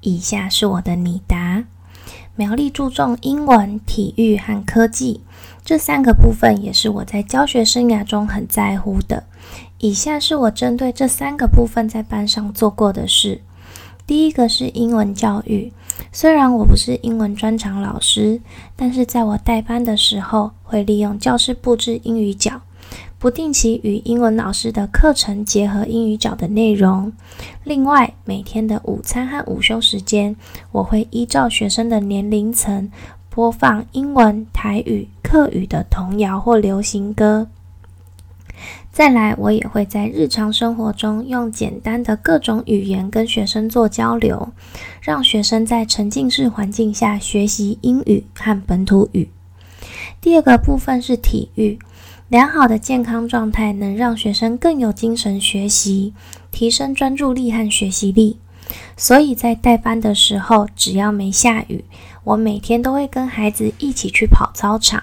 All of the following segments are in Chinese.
以下是我的拟答：苗栗注重英文、体育和科技这三个部分，也是我在教学生涯中很在乎的。以下是我针对这三个部分在班上做过的事。第一个是英文教育，虽然我不是英文专长老师，但是在我带班的时候，会利用教室布置英语角。不定期与英文老师的课程结合英语角的内容。另外，每天的午餐和午休时间，我会依照学生的年龄层播放英文、台语、客语的童谣或流行歌。再来，我也会在日常生活中用简单的各种语言跟学生做交流，让学生在沉浸式环境下学习英语和本土语。第二个部分是体育。良好的健康状态能让学生更有精神学习，提升专注力和学习力。所以在带班的时候，只要没下雨，我每天都会跟孩子一起去跑操场。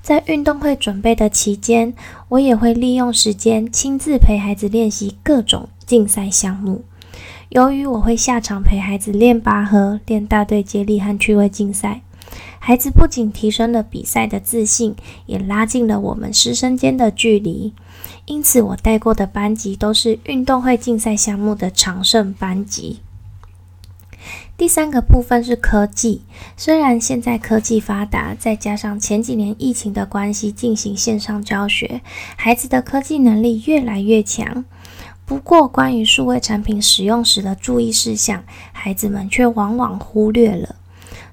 在运动会准备的期间，我也会利用时间亲自陪孩子练习各种竞赛项目。由于我会下场陪孩子练拔河、练大队接力和趣味竞赛。孩子不仅提升了比赛的自信，也拉近了我们师生间的距离。因此，我带过的班级都是运动会竞赛项目的常胜班级。第三个部分是科技。虽然现在科技发达，再加上前几年疫情的关系进行线上教学，孩子的科技能力越来越强。不过，关于数位产品使用时的注意事项，孩子们却往往忽略了。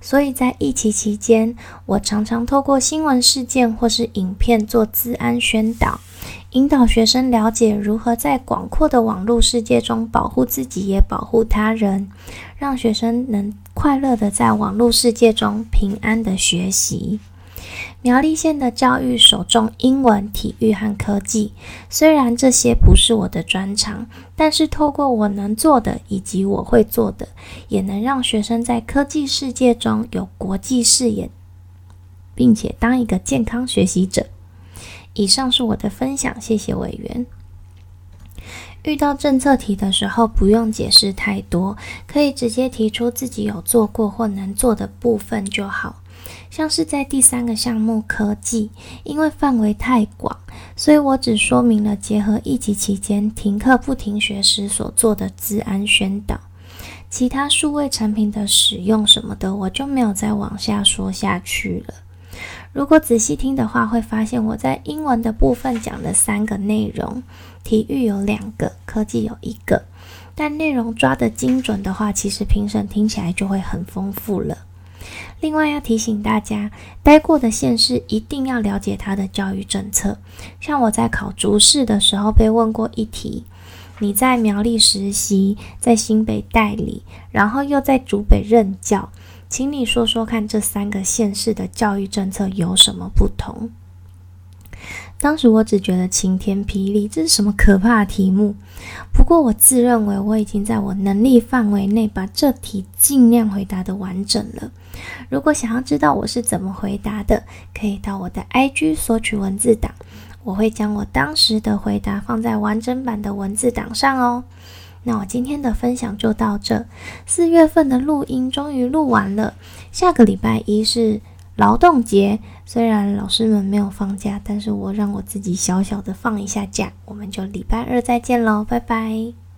所以在疫情期间，我常常透过新闻事件或是影片做治安宣导，引导学生了解如何在广阔的网络世界中保护自己，也保护他人，让学生能快乐的在网络世界中平安的学习。苗栗县的教育首重英文、体育和科技。虽然这些不是我的专长，但是透过我能做的以及我会做的，也能让学生在科技世界中有国际视野，并且当一个健康学习者。以上是我的分享，谢谢委员。遇到政策题的时候，不用解释太多，可以直接提出自己有做过或能做的部分就好。像是在第三个项目科技，因为范围太广，所以我只说明了结合疫情期间停课不停学时所做的治安宣导，其他数位产品的使用什么的，我就没有再往下说下去了。如果仔细听的话，会发现我在英文的部分讲了三个内容，体育有两个，科技有一个，但内容抓得精准的话，其实评审听起来就会很丰富了。另外要提醒大家，待过的县市一定要了解他的教育政策。像我在考竹市的时候被问过一题：你在苗栗实习，在新北代理，然后又在竹北任教，请你说说看，这三个县市的教育政策有什么不同？当时我只觉得晴天霹雳，这是什么可怕的题目？不过我自认为我已经在我能力范围内把这题尽量回答的完整了。如果想要知道我是怎么回答的，可以到我的 IG 索取文字档，我会将我当时的回答放在完整版的文字档上哦。那我今天的分享就到这，四月份的录音终于录完了，下个礼拜一是。劳动节虽然老师们没有放假，但是我让我自己小小的放一下假。我们就礼拜二再见喽，拜拜。